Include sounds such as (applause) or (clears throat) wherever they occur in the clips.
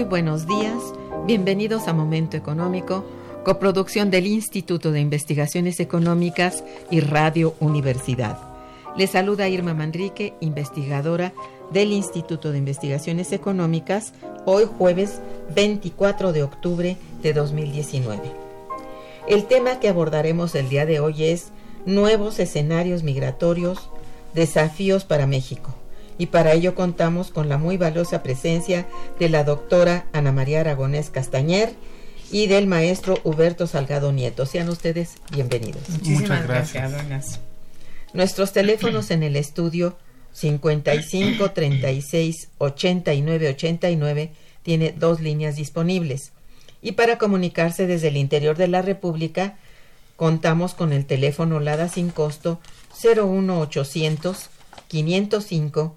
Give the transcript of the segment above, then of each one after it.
Muy buenos días, bienvenidos a Momento Económico, coproducción del Instituto de Investigaciones Económicas y Radio Universidad. Les saluda Irma Manrique, investigadora del Instituto de Investigaciones Económicas, hoy jueves 24 de octubre de 2019. El tema que abordaremos el día de hoy es nuevos escenarios migratorios, desafíos para México y para ello contamos con la muy valiosa presencia de la doctora Ana María Aragonés Castañer y del maestro Huberto Salgado Nieto. Sean ustedes bienvenidos. Muchas gracias. Nuestros teléfonos en el estudio 55 36 89 89 tiene dos líneas disponibles. Y para comunicarse desde el interior de la República, contamos con el teléfono LADA sin costo 01800 505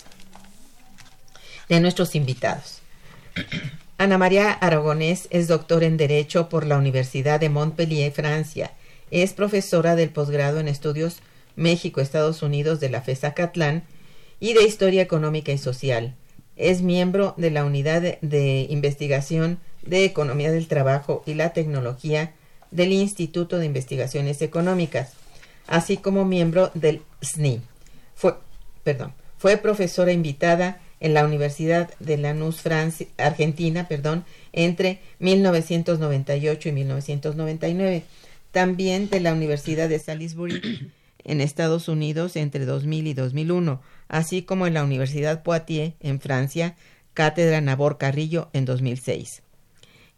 de nuestros invitados. Ana María Aragonés es doctor en Derecho por la Universidad de Montpellier, Francia. Es profesora del posgrado en Estudios México-Estados Unidos de la FESA Catlán y de Historia Económica y Social. Es miembro de la Unidad de, Investigación de Economía del Trabajo y la Tecnología del Instituto de Investigaciones Económicas, así como miembro del SNI. Fue, perdón, fue profesora invitada en la Universidad de Lanús, Francia, Argentina, perdón, entre 1998 y 1999. También de la Universidad de Salisbury (coughs) en Estados Unidos entre 2000 y 2001, así como en la Universidad Poitiers en Francia, Cátedra Nabor Carrillo en 2006.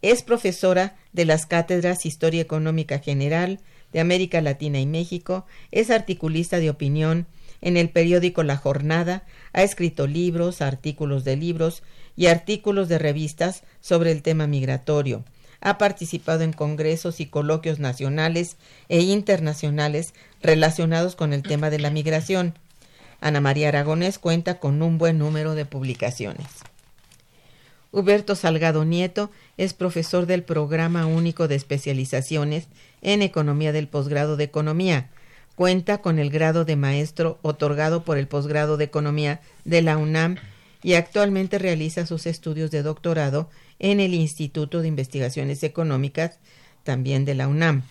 Es profesora de las cátedras Historia Económica General de América Latina y México, es articulista de opinión en el periódico La Jornada, ha escrito libros, artículos de libros y artículos de revistas sobre el tema migratorio. Ha participado en congresos y coloquios nacionales e internacionales relacionados con el tema de la migración. Ana María Aragonés cuenta con un buen número de publicaciones. Huberto Salgado Nieto es profesor del Programa Único de Especializaciones en Economía del Posgrado de Economía, Cuenta con el grado de maestro otorgado por el posgrado de Economía de la UNAM y actualmente realiza sus estudios de doctorado en el Instituto de Investigaciones Económicas, también de la UNAM.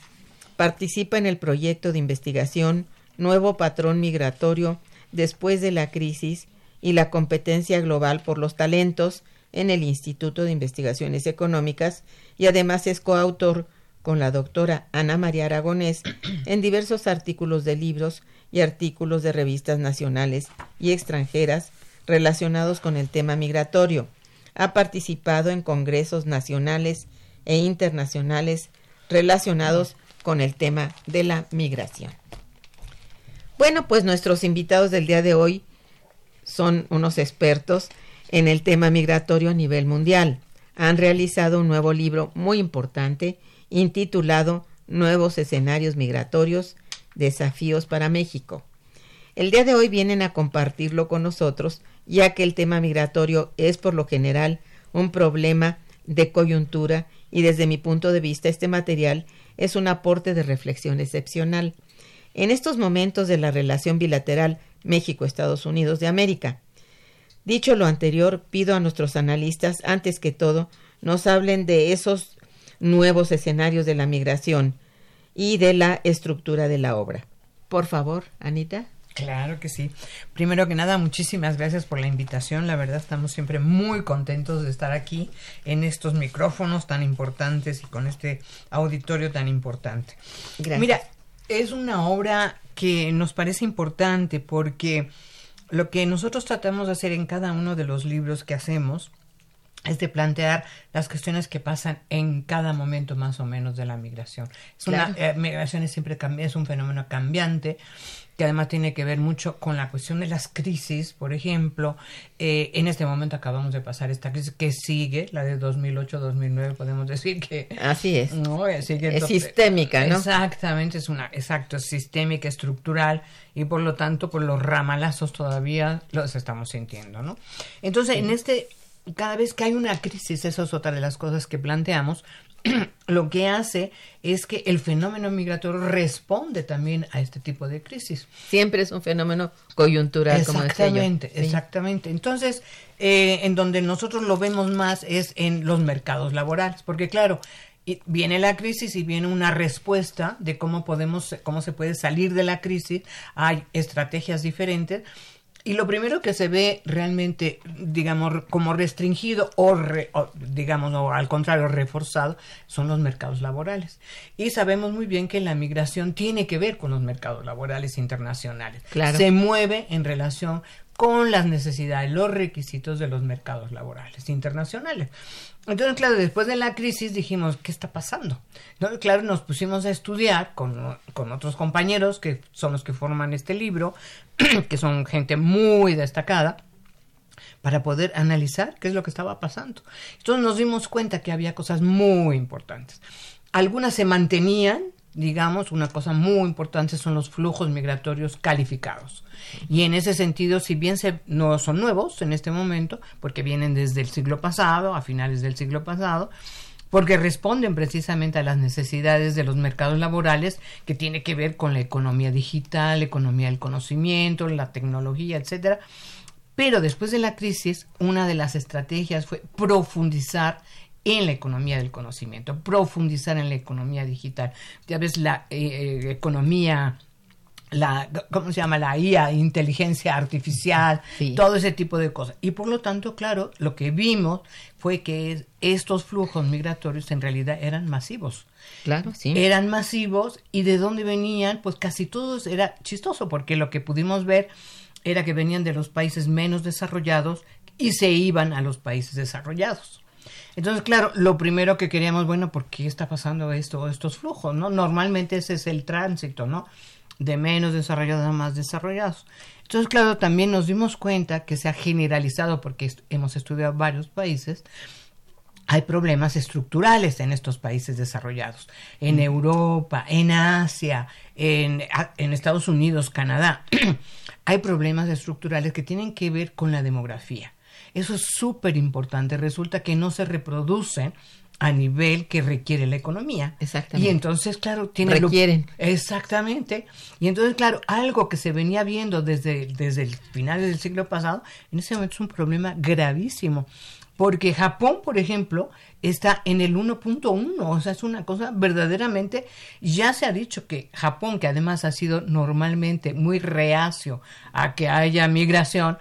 Participa en el proyecto de investigación Nuevo Patrón Migratorio después de la crisis y la competencia global por los talentos en el Instituto de Investigaciones Económicas y además es coautor con la doctora Ana María Aragonés (clears throat) en diversos artículos de libros y artículos de revistas nacionales y extranjeras relacionados con el tema migratorio. Ha participado en congresos nacionales e internacionales relacionados con el tema de la migración. Bueno, pues nuestros invitados del día de hoy son unos expertos en el tema migratorio a nivel mundial. Han realizado un nuevo libro muy importante intitulado Nuevos escenarios migratorios, desafíos para México. El día de hoy vienen a compartirlo con nosotros, ya que el tema migratorio es por lo general un problema de coyuntura y desde mi punto de vista este material es un aporte de reflexión excepcional. En estos momentos de la relación bilateral México-Estados Unidos de América. Dicho lo anterior, pido a nuestros analistas, antes que todo, nos hablen de esos nuevos escenarios de la migración y de la estructura de la obra. Por favor, Anita. Claro que sí. Primero que nada, muchísimas gracias por la invitación. La verdad, estamos siempre muy contentos de estar aquí en estos micrófonos tan importantes y con este auditorio tan importante. Gracias. Mira, es una obra que nos parece importante porque lo que nosotros tratamos de hacer en cada uno de los libros que hacemos es de plantear las cuestiones que pasan en cada momento más o menos de la migración. Es una eh, migración es siempre es un fenómeno cambiante que además tiene que ver mucho con la cuestión de las crisis, por ejemplo, eh, en este momento acabamos de pasar esta crisis que sigue, la de 2008-2009, podemos decir que... Así es. No, es sistémica, ¿no? Exactamente, es una, exacto, es sistémica, estructural, y por lo tanto, por los ramalazos todavía los estamos sintiendo, ¿no? Entonces, en este cada vez que hay una crisis, eso es otra de las cosas que planteamos, (clears throat) lo que hace es que el fenómeno migratorio responde también a este tipo de crisis. Siempre es un fenómeno coyuntural, exactamente, como Exactamente. Entonces, eh, en donde nosotros lo vemos más es en los mercados laborales, porque claro, viene la crisis y viene una respuesta de cómo podemos, cómo se puede salir de la crisis. Hay estrategias diferentes y lo primero que se ve realmente, digamos, como restringido o, digamos, o al contrario, reforzado, son los mercados laborales. Y sabemos muy bien que la migración tiene que ver con los mercados laborales internacionales. Se mueve en relación con las necesidades, los requisitos de los mercados laborales internacionales. Entonces, claro, después de la crisis dijimos, ¿qué está pasando? Entonces, claro, nos pusimos a estudiar con, con, otros compañeros que son los que forman este libro, (clears throat) que son gente muy destacada, para poder analizar qué es lo que estaba pasando. Entonces nos dimos cuenta que había cosas muy importantes. Algunas se mantenían, digamos, una cosa muy importante son los flujos migratorios calificados. Y en ese sentido, si bien se, no son nuevos en este momento, porque vienen desde el siglo pasado, a finales del siglo pasado, porque responden precisamente a las necesidades de los mercados laborales que tiene que ver con la economía digital, economía del conocimiento, la tecnología, etcétera. Pero después de la crisis, una de las estrategias fue profundizar en la economía del conocimiento, profundizar en la economía digital. Ya ves, la eh, eh, economía la, ¿cómo se llama? La IA, inteligencia artificial, todo ese tipo de cosas. Y por lo tanto, claro, lo que vimos fue que estos flujos migratorios en realidad eran masivos. Claro, sí. Eran masivos y de dónde venían, pues casi todos era chistoso porque lo que pudimos ver era que venían de los países menos desarrollados y se iban a los países desarrollados. Entonces, claro, lo primero que queríamos, bueno, ¿por qué está pasando esto, estos flujos? ¿no? Normalmente ese es el tránsito, ¿no? De menos desarrollados a más desarrollados. Entonces, claro, también nos dimos cuenta que se ha generalizado, porque hemos estudiado varios países, hay problemas estructurales en estos países desarrollados, en Europa, en Asia, en, en Estados Unidos, Canadá. (clears throat) hay problemas estructurales que tienen que ver con la demografía. Eso es súper importante. Resulta que no se reproducen a nivel que requiere la economía. Exactamente. Y entonces, claro, tiene requieren. exactamente. Y entonces, claro, algo que se venía viendo desde, desde el final del siglo pasado, en ese momento es un problema gravísimo porque Japón, por ejemplo, está en el 1.1, o sea, es una cosa verdaderamente, ya se ha dicho que Japón, que además ha sido normalmente muy reacio a que haya migración,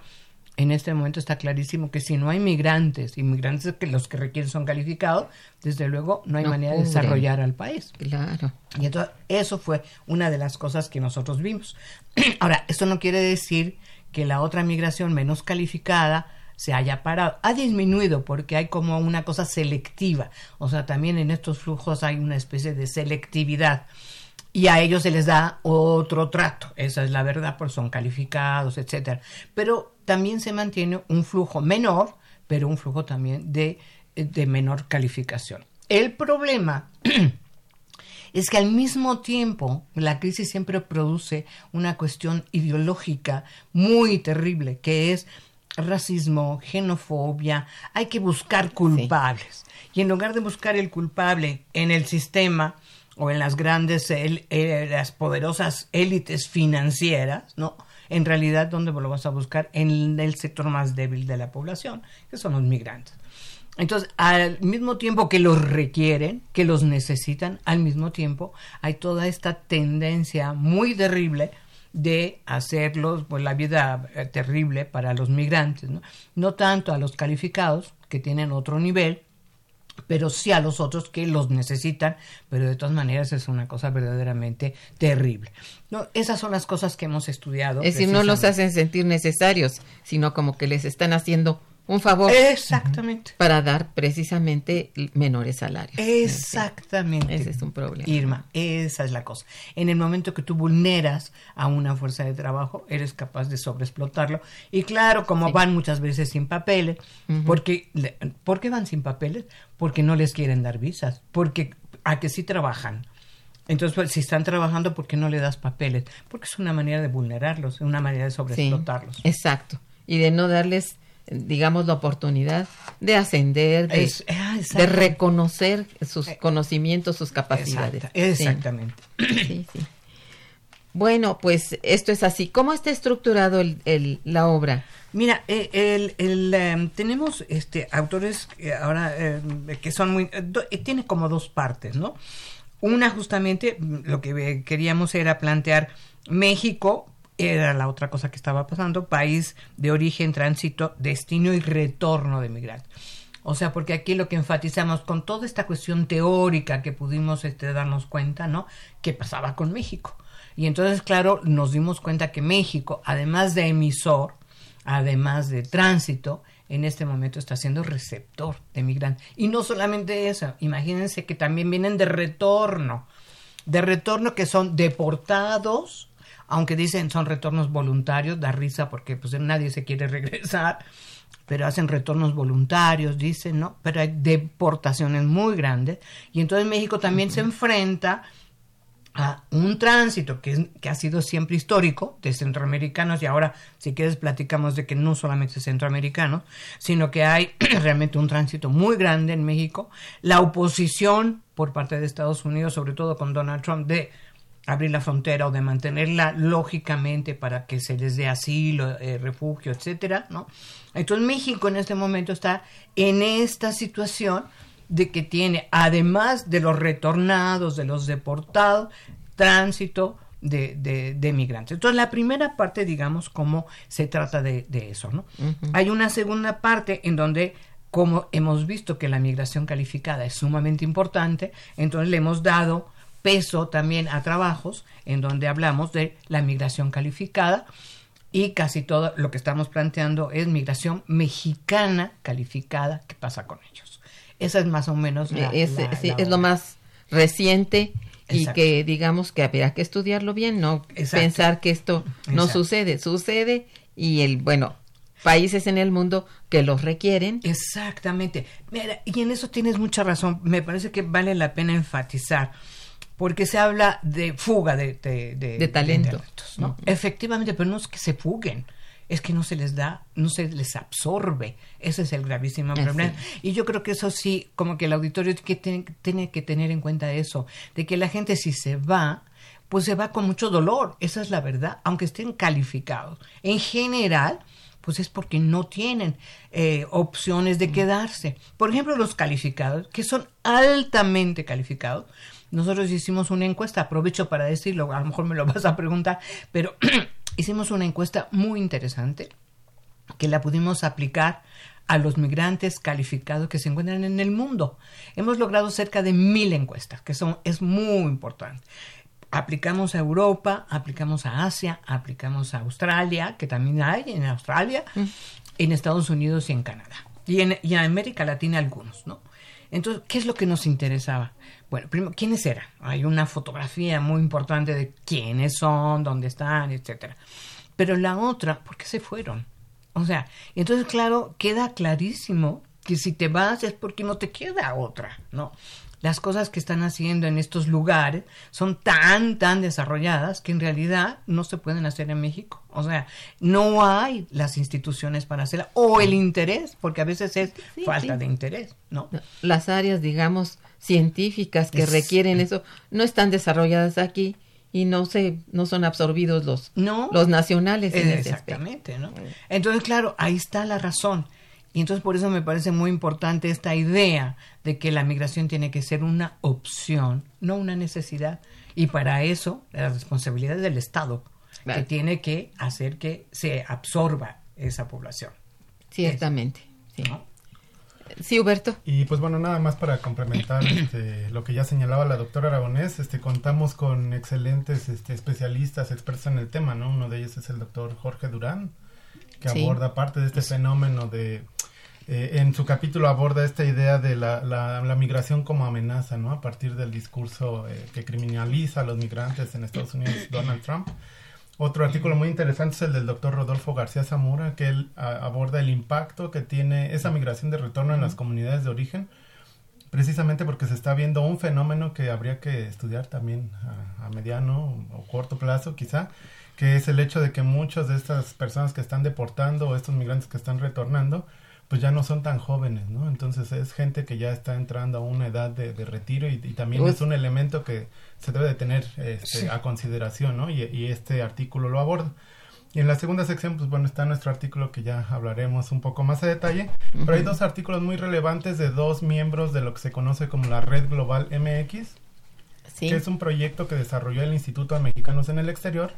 en este momento está clarísimo que si no hay migrantes, inmigrantes que los que requieren son calificados, desde luego no hay manera de desarrollar al país. Claro. Y entonces eso fue una de las cosas que nosotros vimos. (clears throat) Ahora, esto no quiere decir que la otra migración menos calificada se haya parado. Ha disminuido porque hay como una cosa selectiva. O sea, también en estos flujos hay una especie de selectividad. Y a ellos se les da otro trato. Esa es la verdad, porque son calificados, etcétera. Pero también se mantiene un flujo menor, pero un flujo también de, de menor calificación. El problema (clears throat) es que al mismo tiempo la crisis siempre produce una cuestión ideológica muy terrible, que es racismo, xenofobia, hay que buscar culpables. Y en lugar de buscar el culpable en el sistema o en las grandes, eh, las poderosas élites financieras, ¿no? En realidad, ¿dónde lo vas a buscar? En el sector más débil de la población, que son los migrantes. Entonces, al mismo tiempo que los requieren, que los necesitan, al mismo tiempo hay toda esta tendencia muy terrible de hacerlos pues la vida eh, terrible para los migrantes, ¿no? no tanto a los calificados que tienen otro nivel, pero sí a los otros que los necesitan, pero de todas maneras es una cosa verdaderamente terrible. No, esas son las cosas que hemos estudiado. Es decir, no los hacen sentir necesarios, sino como que les están haciendo un favor. Exactamente. Para dar precisamente menores salarios. Exactamente. Ese es un problema. Irma, esa es la cosa. En el momento que tú vulneras a una fuerza de trabajo, eres capaz de sobreexplotarlo. Y claro, como van muchas veces sin papeles, porque, ¿por qué van sin papeles? Porque no les quieren dar visas, porque a que sí trabajan. Entonces, pues, si están trabajando, ¿por qué no le das papeles? Porque es una manera de vulnerarlos, una manera de sobreexplotarlos. exacto. Y de no darles digamos, la oportunidad de ascender, de, ah, reconocer sus eh, conocimientos, sus capacidades. exactamente. Sí. Sí, Bueno, pues esto es así. ¿Cómo está estructurado el, la obra? Mira, eh, el, em, tenemos este autores ahora em, que son muy... tiene como dos partes, ¿no? Una justamente, lo que queríamos era plantear México era la otra cosa que estaba pasando, país de origen, tránsito, destino y retorno de migrantes. O sea, porque aquí lo que enfatizamos con toda esta cuestión teórica que pudimos este, darnos cuenta, ¿no? ¿Qué pasaba con México? Y entonces, claro, nos dimos cuenta que México, además de emisor, además de tránsito, en este momento está siendo receptor de migrantes. Y no solamente eso, imagínense que también vienen de retorno, de retorno que son deportados aunque dicen son retornos voluntarios, da risa porque pues nadie se quiere regresar, pero hacen retornos voluntarios, dicen, ¿no? Pero hay deportaciones muy grandes. Y entonces México también se enfrenta a un tránsito que, que ha sido siempre histórico de centroamericanos. Y ahora si quieres platicamos de que no solamente centroamericanos, sino que hay (clears throat) realmente un tránsito muy grande en México, la oposición por parte de Estados Unidos, sobre todo con Donald Trump, de abrir la frontera o de mantenerla lógicamente para que se les dé asilo, eh, refugio, etcétera, ¿no? Entonces México en este momento está en esta situación de que tiene, además de los retornados, de los deportados, tránsito de, de, migrantes. Entonces, la primera parte, digamos, cómo se trata de, eso, ¿no? Hay una segunda parte en donde como hemos visto que la migración calificada es sumamente importante, entonces le hemos dado peso también a trabajos en donde hablamos de la migración calificada y casi todo lo que estamos planteando es migración mexicana calificada. ¿Qué pasa con ellos? Esa es más o menos la, es, es lo más reciente y que digamos que habrá que estudiarlo bien, no pensar que esto no sucede, sucede y el bueno países en el mundo que los requieren. Exactamente. Mira, y en eso tienes mucha razón. Me parece que vale la pena enfatizar porque se habla de fuga de, de, talentos, ¿no? Efectivamente, pero no es que se fuguen, es que no se les da, no se les absorbe. Ese es el gravísimo problema. Y yo creo que eso sí, como que el auditorio tiene, tiene que tener en cuenta eso, de que la gente si se va, pues se va con mucho dolor, esa es la verdad, aunque estén calificados. En general, pues es porque no tienen eh, opciones de quedarse. Por ejemplo, los calificados, que son altamente calificados. Nosotros hicimos una encuesta, aprovecho para decirlo, a lo mejor me lo (laughs) vas a preguntar, pero (clears throat) hicimos una encuesta muy interesante que la pudimos aplicar a los migrantes calificados que se encuentran en el mundo. Hemos logrado cerca de mil encuestas, que son, es muy importante. Aplicamos a Europa, aplicamos a Asia, aplicamos a Australia, que también hay en Australia, en Estados Unidos y en Canadá. Y en, y en América Latina algunos, ¿no? Entonces, ¿qué es lo que nos interesaba? Bueno, primero, ¿quiénes eran? Hay una fotografía muy importante de quiénes son, dónde están, etcétera. Pero la otra, ¿por qué se fueron? O sea, entonces, claro, queda clarísimo que si te vas es porque no te queda otra, ¿no? Las cosas que están haciendo en estos lugares son tan, tan desarrolladas que en realidad no se pueden hacer en México. O sea, no hay las instituciones para hacerla o el interés, porque a veces es falta de interés, ¿no? Las áreas, digamos, científicas que requieren eso no están desarrolladas aquí y no se no son absorbidos los los nacionales en exactamente no entonces claro ahí está la razón y entonces por eso me parece muy importante esta idea de que la migración tiene que ser una opción no una necesidad. Y para eso la responsabilidad del Estado que tiene que hacer que se absorba esa población. Ciertamente sí. Sí, Huberto. Y pues bueno, nada más para complementar este, lo que ya señalaba la doctora Aragonés, este, contamos con excelentes este, especialistas, expertos en el tema, ¿no? Uno de ellos es el doctor Jorge Durán, que aborda parte de este fenómeno de... Eh, en su capítulo aborda esta idea de la, la, migración como amenaza, ¿no? A partir del discurso eh, que criminaliza a los migrantes en Estados Unidos, (coughs) Donald Trump. Otro artículo muy interesante es el del doctor Rodolfo García Zamora, que él aborda el impacto que tiene esa migración de retorno en las comunidades de origen, precisamente porque se está viendo un fenómeno que habría que estudiar también a, mediano o corto plazo quizá, que es el hecho de que muchas de estas personas que están deportando o estos migrantes que están retornando, pues ya no son tan jóvenes, ¿no? Entonces es gente que ya está entrando a una edad de, retiro y, también es un elemento que se debe de tener este, a consideración, ¿no? Y, este artículo lo aborda. Y en la segunda sección, pues bueno, está nuestro artículo que ya hablaremos un poco más a detalle, pero hay dos artículos muy relevantes de dos miembros de lo que se conoce como la Red Global MX, que es un proyecto que desarrolló el Instituto de Mexicanos en el Exterior,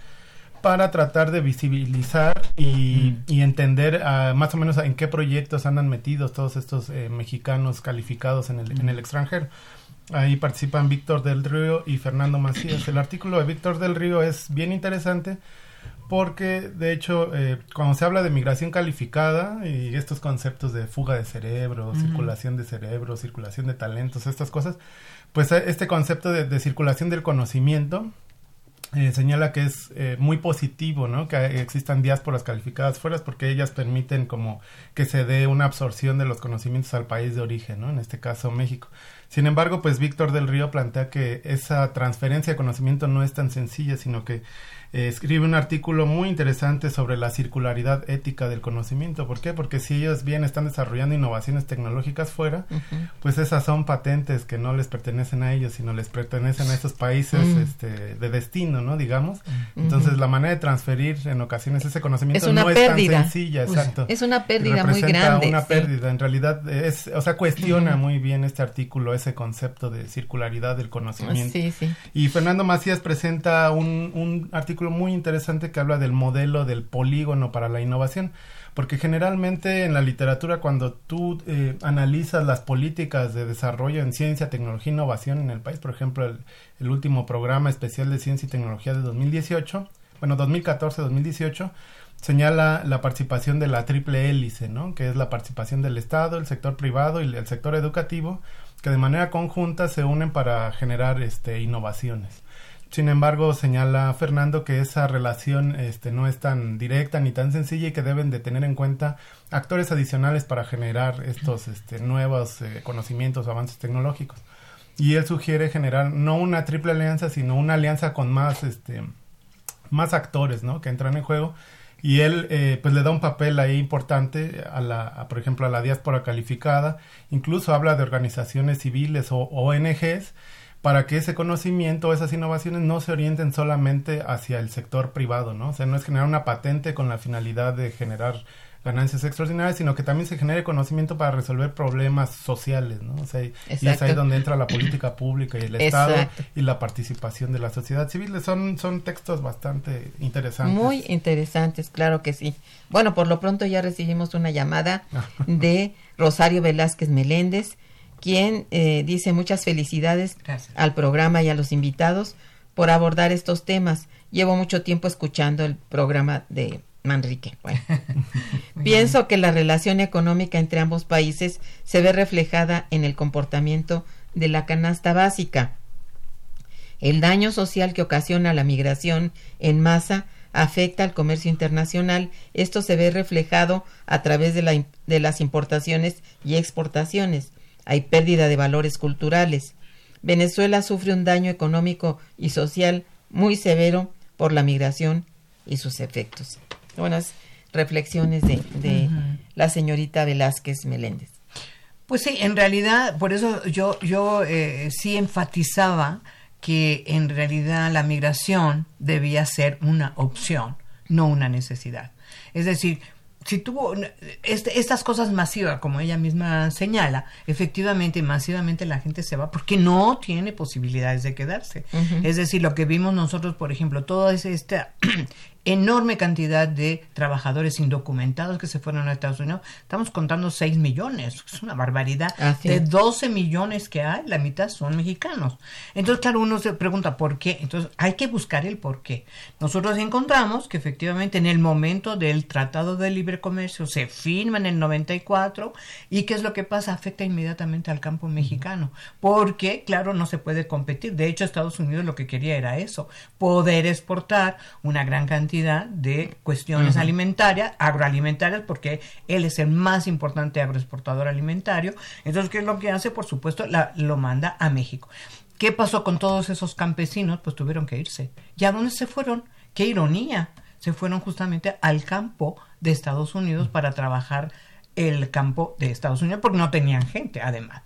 para tratar de visibilizar y, entender ah, más o menos en qué proyectos andan metidos todos estos eh, mexicanos calificados en el, en el extranjero. Ahí participan Víctor del Río y Fernando Macías. El artículo de Víctor del Río es bien interesante porque, de hecho, eh, cuando se habla de migración calificada y estos conceptos de fuga de cerebro, circulación de cerebro, circulación de talentos, estas cosas, pues eh, este concepto de circulación del conocimiento eh, señala que es eh, muy positivo, ¿no? Que existan diásporas calificadas fuera porque ellas permiten como que se dé una absorción de los conocimientos al país de origen, ¿no? En este caso México. Sin embargo, pues Víctor del Río plantea que esa transferencia de conocimiento no es tan sencilla, sino que eh, escribe un artículo muy interesante sobre la circularidad ética del conocimiento. ¿Por qué? Porque si ellos bien están desarrollando innovaciones tecnológicas fuera, pues esas son patentes que no les pertenecen a ellos, sino les pertenecen a esos países este, de destino, ¿no? Digamos. Entonces, la manera de transferir en ocasiones ese conocimiento no es tan sencilla, exacto. Es una pérdida muy grande. una pérdida. En realidad, es, o sea, cuestiona muy bien este artículo ese concepto de circularidad del conocimiento. Sí, sí. Y Fernando Macías presenta un, un artículo muy interesante que habla del modelo del polígono para la innovación, porque generalmente en la literatura cuando tú eh, analizas las políticas de desarrollo en ciencia, tecnología e innovación en el país, por ejemplo, el, el último programa especial de ciencia y tecnología de 2018, bueno, 2014-2018, señala la participación de la triple hélice, ¿no? que es la participación del Estado, el sector privado y el sector educativo, que de manera conjunta se unen para generar este, innovaciones. Sin embargo, señala Fernando que esa relación este, no es tan directa ni tan sencilla y que deben de tener en cuenta actores adicionales para generar estos este, nuevos eh, conocimientos o avances tecnológicos. Y él sugiere generar no una triple alianza, sino una alianza con más, este, más actores ¿no? que entran en juego. Y él eh, pues le da un papel ahí importante a la, por ejemplo, a la diáspora calificada. Incluso habla de organizaciones civiles o ONGs para que ese conocimiento, esas innovaciones no se orienten solamente hacia el sector privado, ¿no? O sea, no es generar una patente con la finalidad de generar ganancias extraordinarias, sino que también se genere conocimiento para resolver problemas sociales, ¿no? O sea, y es ahí donde entra la política pública y el Estado y la participación de la sociedad civil. Son, son textos bastante interesantes. Muy interesantes, claro que sí. Bueno, por lo pronto ya recibimos una llamada (laughs) de Rosario Velázquez Meléndez, quien eh, dice muchas felicidades al programa y a los invitados por abordar estos temas. Llevo mucho tiempo escuchando el programa de Manrique. Bueno. (laughs) Pienso que la relación económica entre ambos países se ve reflejada en el comportamiento de la canasta básica. El daño social que ocasiona la migración en masa afecta al comercio internacional. Esto se ve reflejado a través de, la, de las importaciones y exportaciones. Hay pérdida de valores culturales. Venezuela sufre un daño económico y social muy severo por la migración y sus efectos buenas reflexiones de, la señorita Velázquez Meléndez. Pues sí, en realidad, por eso yo, yo eh, sí enfatizaba que en realidad la migración debía ser una opción, no una necesidad. Es decir, si tuvo este, estas cosas masivas, como ella misma señala, efectivamente, masivamente la gente se va porque no tiene posibilidades de quedarse. Es decir, lo que vimos nosotros, por ejemplo, toda esta (clears throat) enorme cantidad de trabajadores indocumentados que se fueron a Estados Unidos. Estamos contando 6 millones, es una barbaridad. de 12 millones que hay, la mitad son mexicanos. Entonces, claro, uno se pregunta por qué. Entonces, hay que buscar el por qué. Nosotros encontramos que efectivamente en el momento del Tratado de Libre Comercio se firma en el 94 y qué es lo que pasa, afecta inmediatamente al campo mexicano. Porque, claro, no se puede competir. De hecho, Estados Unidos lo que quería era eso, poder exportar una gran cantidad de cuestiones alimentarias, agroalimentarias, porque él es el más importante agroexportador alimentario. Entonces, ¿qué es lo que hace? Por supuesto, la, lo manda a México. ¿Qué pasó con todos esos campesinos? Pues tuvieron que irse. ¿Y a dónde se fueron? ¡Qué ironía! Se fueron justamente al campo de Estados Unidos para trabajar el campo de Estados Unidos porque no tenían gente, además.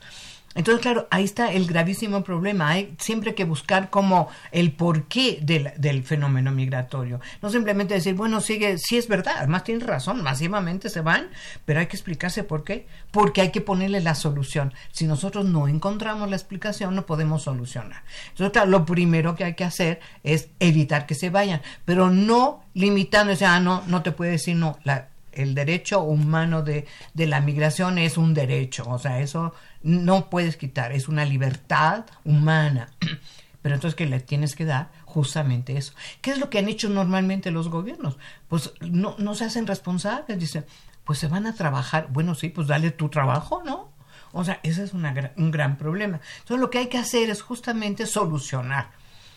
Entonces, claro, ahí está el gravísimo problema. Hay siempre que buscar como el porqué del, fenómeno migratorio. No simplemente decir, bueno, sigue, sí es verdad, además tiene razón, masivamente se van, pero hay que explicarse por qué. Porque hay que ponerle la solución. Si nosotros no encontramos la explicación, no podemos solucionar. Entonces, claro, lo primero que hay que hacer es evitar que se vayan, pero no limitándose, ah, no, no te puede decir no. La, el derecho humano de, de, la migración es un derecho, o sea, eso no puedes quitar, es una libertad humana. (clears throat) Pero entonces que le tienes que dar justamente eso. ¿Qué es lo que han hecho normalmente los gobiernos? Pues no, no se hacen responsables, dicen, pues se van a trabajar, bueno, sí, pues dale tu trabajo, ¿no? O sea, ese es una, un gran problema. Entonces lo que hay que hacer es justamente solucionar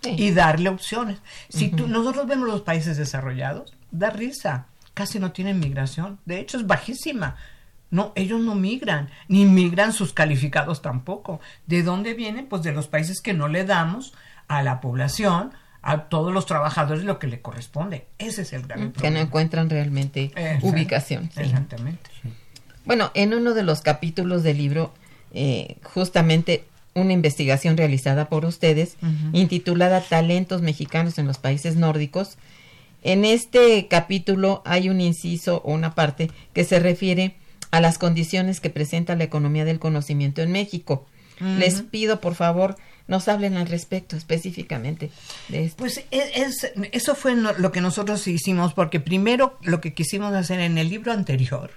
y darle opciones. Si tú, nosotros vemos los países desarrollados, da risa, casi no tienen migración, de hecho es bajísima. No, ellos no migran, ni migran sus calificados tampoco. ¿De dónde vienen? Pues de los países que no le damos a la población, a todos los trabajadores lo que le corresponde. Ese es el gran Que no encuentran realmente ubicación. Exactamente. Bueno, en uno de los capítulos del libro, eh, justamente una investigación realizada por ustedes, intitulada Talentos mexicanos en los países nórdicos, en este capítulo hay un inciso o una parte que se refiere a las condiciones que presenta la economía del conocimiento en México. Les pido, por favor, nos hablen al respecto específicamente de esto. Pues e, es, eso fue lo que nosotros hicimos, porque primero lo que quisimos hacer en el libro anterior,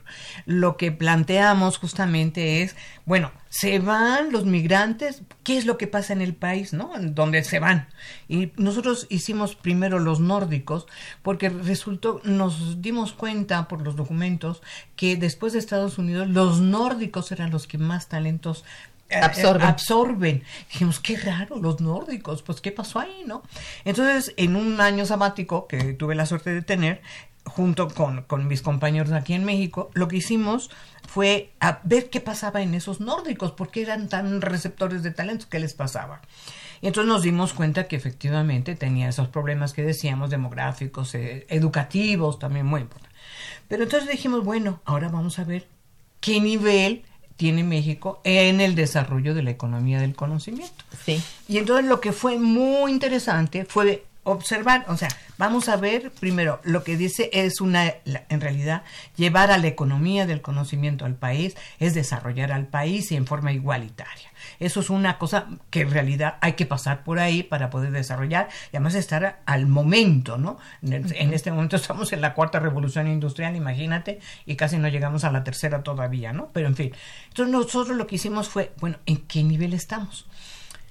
lo que planteamos justamente es, bueno, se van los migrantes, ¿qué es lo que pasa en el país, no? Donde se van. Y nosotros hicimos primero los nórdicos, porque resultó, nos dimos cuenta por los documentos que después de Estados Unidos, los nórdicos eran los que más talentos absorben. absorben. Dijimos, qué raro, los nórdicos, pues qué pasó ahí, ¿no? Entonces, en un año sabático que tuve la suerte de tener, junto con, con, mis compañeros aquí en México, lo que hicimos fue a ver qué pasaba en esos nórdicos, por qué eran tan receptores de talentos, qué les pasaba. Y entonces nos dimos cuenta que efectivamente tenía esos problemas que decíamos, demográficos, eh, educativos, también muy importantes. Pero entonces dijimos, bueno, ahora vamos a ver qué nivel tiene México en el desarrollo de la economía del conocimiento. Sí. Y entonces lo que fue muy interesante fue observar, o sea, vamos a ver primero, lo que dice es una, en realidad, llevar a la economía del conocimiento al país, es desarrollar al país y en forma igualitaria. Eso es una cosa que en realidad hay que pasar por ahí para poder desarrollar y además estar al momento, ¿no? En, este momento estamos en la cuarta revolución industrial, imagínate, y casi no llegamos a la tercera todavía, ¿no? Pero en fin, entonces nosotros lo que hicimos fue, bueno, ¿en qué nivel estamos?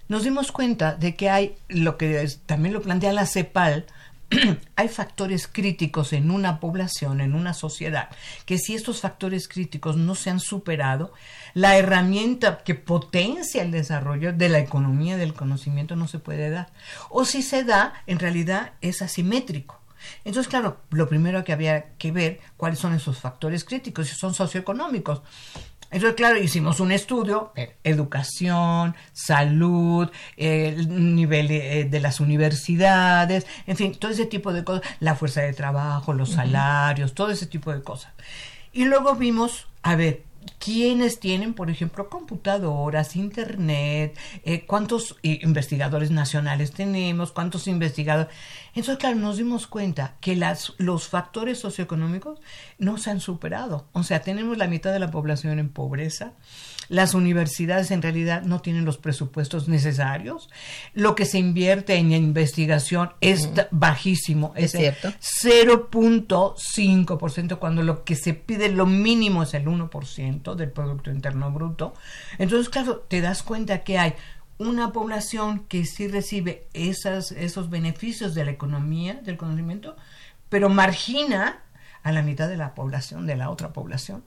Nos dimos cuenta de que hay lo que también lo plantea la CEPAL, (clears throat) hay factores críticos en una población, en una sociedad, que si estos factores críticos no se han superado, la herramienta que potencia el desarrollo de la economía del conocimiento no se puede dar. O si se da, en realidad es asimétrico. Entonces, claro, lo primero que había que ver cuáles son esos factores críticos, si son socioeconómicos. Entonces, claro, hicimos un estudio, eh, educación, salud, el nivel eh, de las universidades, en fin, todo ese tipo de cosas, la fuerza de trabajo, los salarios, todo ese tipo de cosas. Y luego vimos, a ver, ¿Quiénes tienen, por ejemplo, computadoras, internet? Eh, ¿Cuántos investigadores nacionales tenemos? ¿Cuántos investigadores? Entonces, claro, nos dimos cuenta que las, los factores socioeconómicos no se han superado. O sea, tenemos la mitad de la población en pobreza. Las universidades en realidad no tienen los presupuestos necesarios. Lo que se invierte en investigación es bajísimo. Es, cierto. 0.5% cuando lo que se pide lo mínimo es el 1% del Producto Interno Bruto. Entonces, claro, te das cuenta que hay una población que sí recibe esas, esos beneficios de la economía, del conocimiento, pero margina a la mitad de la población, de la otra población.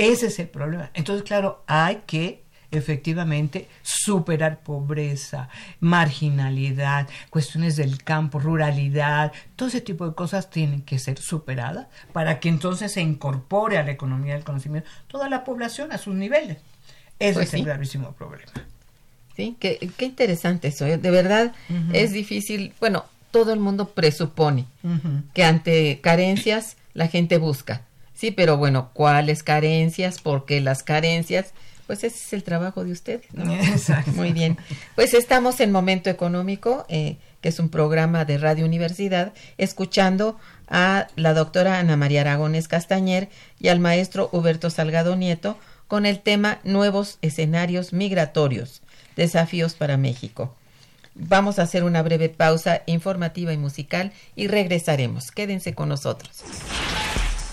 Ese es el problema. Entonces, claro, hay que efectivamente superar pobreza, marginalidad, cuestiones del campo, ruralidad, todo ese tipo de cosas tienen que ser superadas para que entonces se incorpore a la economía del conocimiento toda la población a sus niveles. Ese pues es el gravísimo problema. Sí, qué, qué interesante eso. ¿eh? De verdad es difícil. Bueno, todo el mundo presupone que ante carencias la gente busca. Sí, pero bueno, ¿cuáles carencias? ¿Por qué las carencias? Pues ese es el trabajo de usted. (laughs) Exacto. Muy bien. Pues estamos en Momento Económico, eh, que es un programa de Radio Universidad, escuchando a la doctora Ana María Aragones Castañer y al maestro Huberto Salgado Nieto con el tema Nuevos escenarios migratorios Desafíos para México. Vamos a hacer una breve pausa informativa y musical y regresaremos. Quédense con nosotros.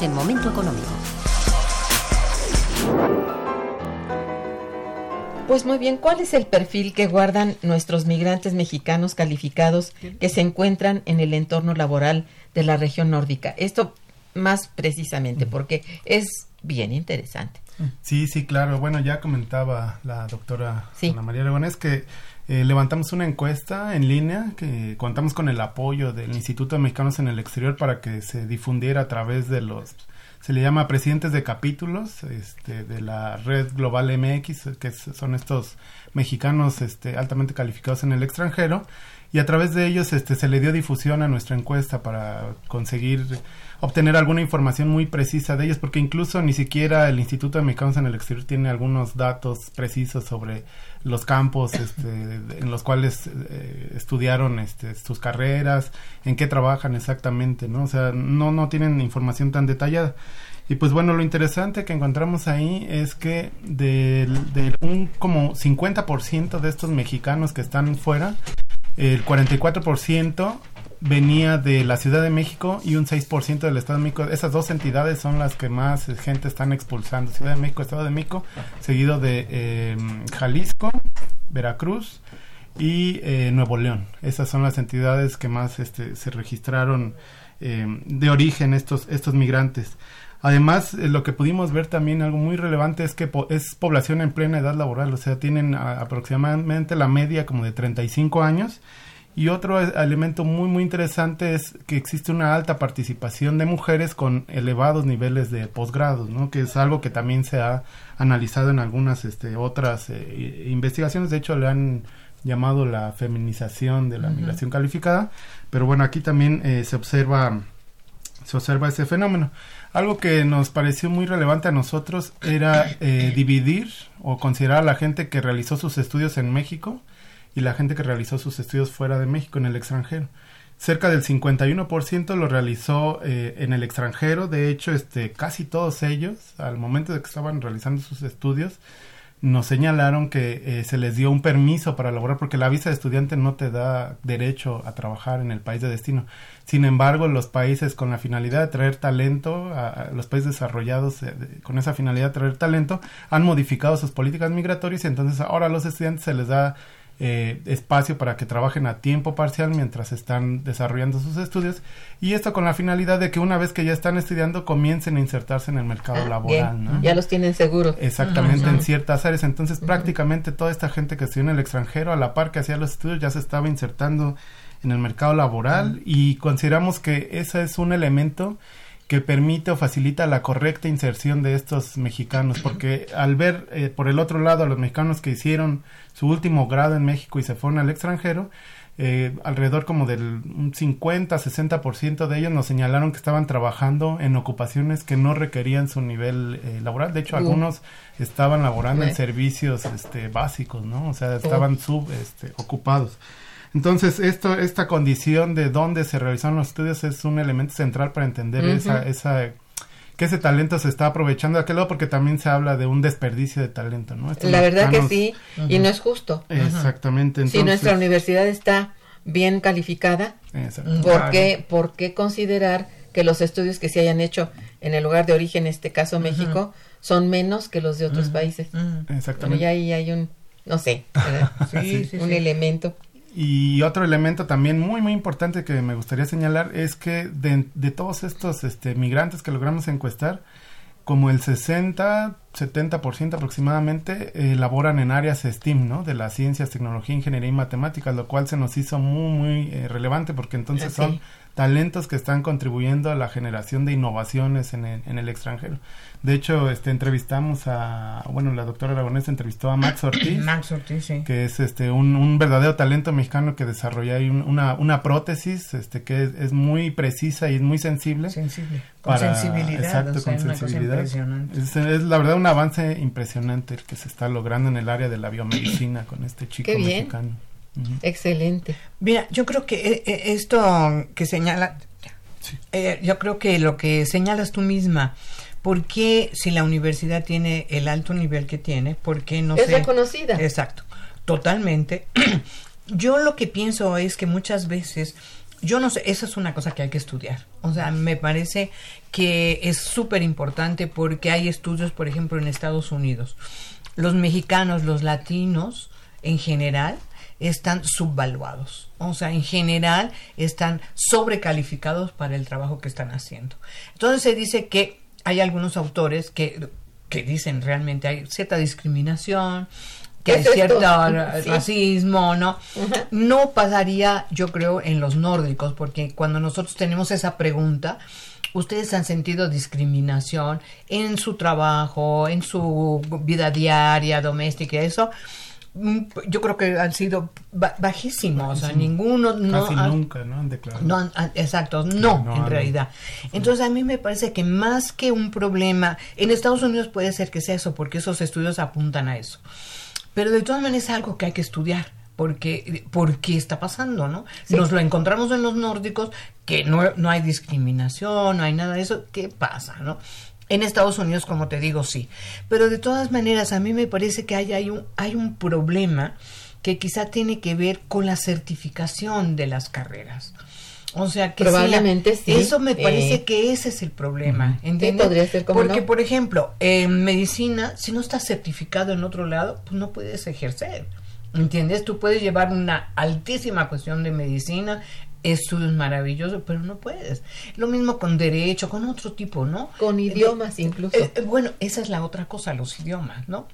En Momento Económico. Pues muy bien, ¿cuál es el perfil que guardan nuestros migrantes mexicanos calificados que se encuentran en el entorno laboral de la región nórdica? Esto más precisamente, porque es bien interesante. Sí, sí, claro. Bueno, ya comentaba la doctora Ana María Aragonés que eh, levantamos una encuesta en línea que contamos con el apoyo del Instituto de Mexicanos en el Exterior para que se difundiera a través de los se le llama presidentes de capítulos este, de la red global MX, que son estos mexicanos este, altamente calificados en el extranjero, y a través de ellos este, se le dio difusión a nuestra encuesta para conseguir obtener alguna información muy precisa de ellos, porque incluso ni siquiera el Instituto de Mexicanos en el Exterior tiene algunos datos precisos sobre los campos este, en los cuales eh, estudiaron este, sus carreras, en qué trabajan exactamente, ¿no? O sea, no, no tienen información tan detallada. Y pues bueno, lo interesante que encontramos ahí es que de, de un como 50% de estos mexicanos que están fuera, el 44% venía de la Ciudad de México y un 6% del Estado de México. Esas dos entidades son las que más gente están expulsando. Ciudad de México, Estado de México, seguido de eh, Jalisco, Veracruz y eh, Nuevo León. Esas son las entidades que más este, se registraron eh, de origen estos, estos migrantes. Además, lo que pudimos ver también, algo muy relevante, es que es población en plena edad laboral, o sea, tienen aproximadamente la media como de 35 años y otro elemento muy muy interesante es que existe una alta participación de mujeres con elevados niveles de posgrados, ¿no? que es algo que también se ha analizado en algunas este, otras eh, investigaciones. De hecho, le han llamado la feminización de la migración calificada, pero bueno, aquí también eh, se observa se observa ese fenómeno. Algo que nos pareció muy relevante a nosotros era eh, dividir o considerar a la gente que realizó sus estudios en México y la gente que realizó sus estudios fuera de México, en el extranjero. Cerca del 51% lo realizó eh, en el extranjero, de hecho, este, casi todos ellos, al momento de que estaban realizando sus estudios, nos señalaron que eh, se les dio un permiso para laborar porque la visa de estudiante no te da derecho a trabajar en el país de destino. Sin embargo, los países con la finalidad de traer talento, a, los países desarrollados eh, con esa finalidad de traer talento, han modificado sus políticas migratorias y entonces ahora a los estudiantes se les da eh, espacio para que trabajen a tiempo parcial mientras están desarrollando sus estudios y esto con la finalidad de que una vez que ya están estudiando comiencen a insertarse en el mercado ah, laboral. Ya los tienen seguros. Exactamente, en ciertas áreas. Entonces prácticamente toda esta gente que estudió en el extranjero a la par que hacía los estudios ya se estaba insertando en el mercado laboral y consideramos que ese es un elemento que permite o facilita la correcta inserción de estos mexicanos, porque al ver eh, por el otro lado a los mexicanos que hicieron su último grado en México y se fueron al extranjero, eh, alrededor como del 50-60% de ellos nos señalaron que estaban trabajando en ocupaciones que no requerían su nivel eh, laboral. De hecho, algunos estaban laborando en servicios este, básicos, ¿no? O sea, estaban sub este, ocupados. Entonces, esto, esta condición de dónde se realizaron los estudios es un elemento central para entender esa, esa que ese talento se está aprovechando de aquel lado porque también se habla de un desperdicio de talento, ¿no? la verdad que sí, y no es justo. Exactamente. si nuestra universidad está bien calificada, ¿por qué, ¿por qué considerar que los estudios que se hayan hecho en el lugar de origen, en este caso México, son menos que los de otros países? Exactamente. y ahí hay un, no sé, (laughs) un elemento. Y otro elemento también muy muy importante que me gustaría señalar es que de, de todos estos este, migrantes que logramos encuestar, como el 60, 70% aproximadamente eh, laboran en áreas STEAM, ¿no? De las ciencias, tecnología, ingeniería y matemáticas, lo cual se nos hizo muy, muy eh, relevante porque entonces son talentos que están contribuyendo a la generación de innovaciones en el, en el extranjero. De hecho, este entrevistamos a, bueno, la doctora Aragonés entrevistó a Max Ortiz. (clears throat) Max Ortiz, sí. Que es este un, un verdadero talento mexicano que desarrolla ahí una, una prótesis este que es, muy precisa y es muy sensible. Sensible. Con sensibilidad. Exacto, con sensibilidad. Es, es, la verdad un avance impresionante el que se está logrando en el área de la biomedicina con este chico Qué bien. mexicano. Excelente. Mira, yo creo que eh, eh, esto que señala, eh, yo creo que lo que señalas tú misma, ¿Por qué si la universidad tiene el alto nivel que tiene, por qué no es reconocida? Exacto, totalmente. (clears throat) Yo lo que pienso es que muchas veces yo no sé, esa es una cosa que hay que estudiar. O sea, me parece que es súper importante porque hay estudios, por ejemplo, en Estados Unidos. Los mexicanos, los latinos, en general, están subvaluados. O sea, en general están sobrecalificados para el trabajo que están haciendo. Entonces se dice que hay algunos autores que, que dicen realmente hay cierta discriminación, que hay cierto (laughs) racismo, ¿no? No pasaría, yo creo, en los nórdicos, porque cuando nosotros tenemos esa pregunta, ustedes han sentido discriminación en su trabajo, en su vida diaria, doméstica, eso. Yo creo que han sido bajísimos, o sea, ninguno no Casi nunca, ¿no? Han declarado. No, exacto, no, en realidad. Entonces a mí me parece que más que un problema, en Estados Unidos puede ser que sea eso, porque esos estudios apuntan a eso. Pero de todas maneras es algo que hay que estudiar. Porque, porque está pasando, ¿no? Nos lo encontramos en los nórdicos, que no, no hay discriminación, no hay nada de eso. ¿Qué pasa, no? En Estados Unidos, como te digo, sí. Pero de todas maneras, a mí me parece que hay, hay, un, hay un problema que quizá tiene que ver con la certificación de las carreras. O sea, que probablemente sí. Eso me parece eh, que ese es el problema. ¿Entiendes? podría ser como Porque, por ejemplo, en medicina, si no estás certificado en otro lado, pues no puedes ejercer. ¿Entiendes? Tú puedes llevar una altísima cuestión de medicina, estudios maravillosos, pero no puedes. Lo mismo con derecho, con otro tipo, ¿no? Con idiomas incluso. Eh, eh, bueno, esa es la otra cosa, los idiomas, ¿no?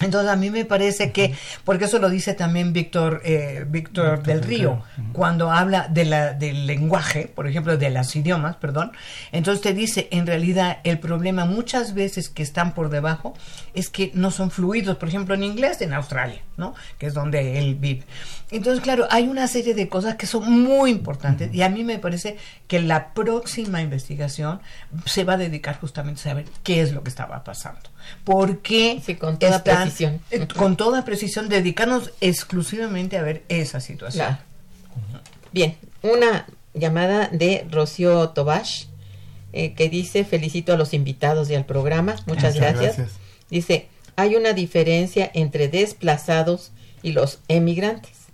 Entonces a mí me parece que, porque eso lo dice también Víctor eh, Víctor del Río, cuando habla de la, del lenguaje, por ejemplo, de los idiomas, perdón, entonces te dice, en realidad el problema muchas veces que están por debajo es que no son fluidos, por ejemplo, en inglés en Australia, ¿no? Que es donde él vive. Entonces, claro, hay una serie de cosas que son muy importantes y a mí me parece que la próxima investigación se va a dedicar justamente a saber qué es lo que estaba pasando. ¿Por qué sí, con toda precisión. Eh, con toda precisión, dedicarnos exclusivamente a ver esa situación. Bien, una llamada de Rocío Tobash eh, que dice, felicito a los invitados y al programa, muchas, gracias. Dice, hay una diferencia entre desplazados y los emigrantes.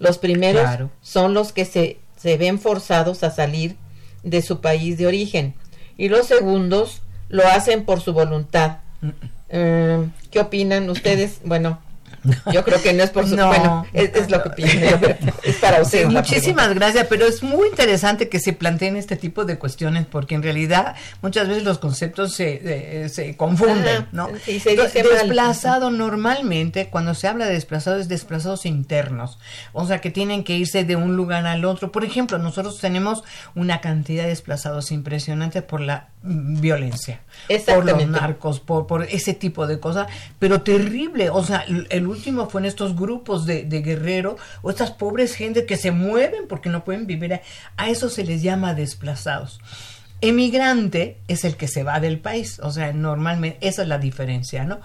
Los primeros son los que se, se ven forzados a salir de su país de origen y los segundos lo hacen por su voluntad eh, ¿Qué opinan ustedes? Bueno, yo creo que no es por su bueno, es, lo que (laughs) pienso, es para usted. muchísimas gracias, pero es muy interesante que se planteen este tipo de cuestiones porque en realidad muchas veces los conceptos se, eh, se confunden, ¿no? Y se dice desplazado normalmente, cuando se habla de desplazado es desplazados internos, o sea que tienen que irse de un lugar al otro. Por ejemplo, nosotros tenemos una cantidad de desplazados impresionante por la violencia, por los narcos, por, por ese tipo de cosas, pero terrible, o sea, el último fue en estos grupos de, guerrero o estas pobres gente que se mueven porque no pueden vivir. A, eso se les llama desplazados. Emigrante es el que se va del país, o sea, normalmente esa es la diferencia, ¿no?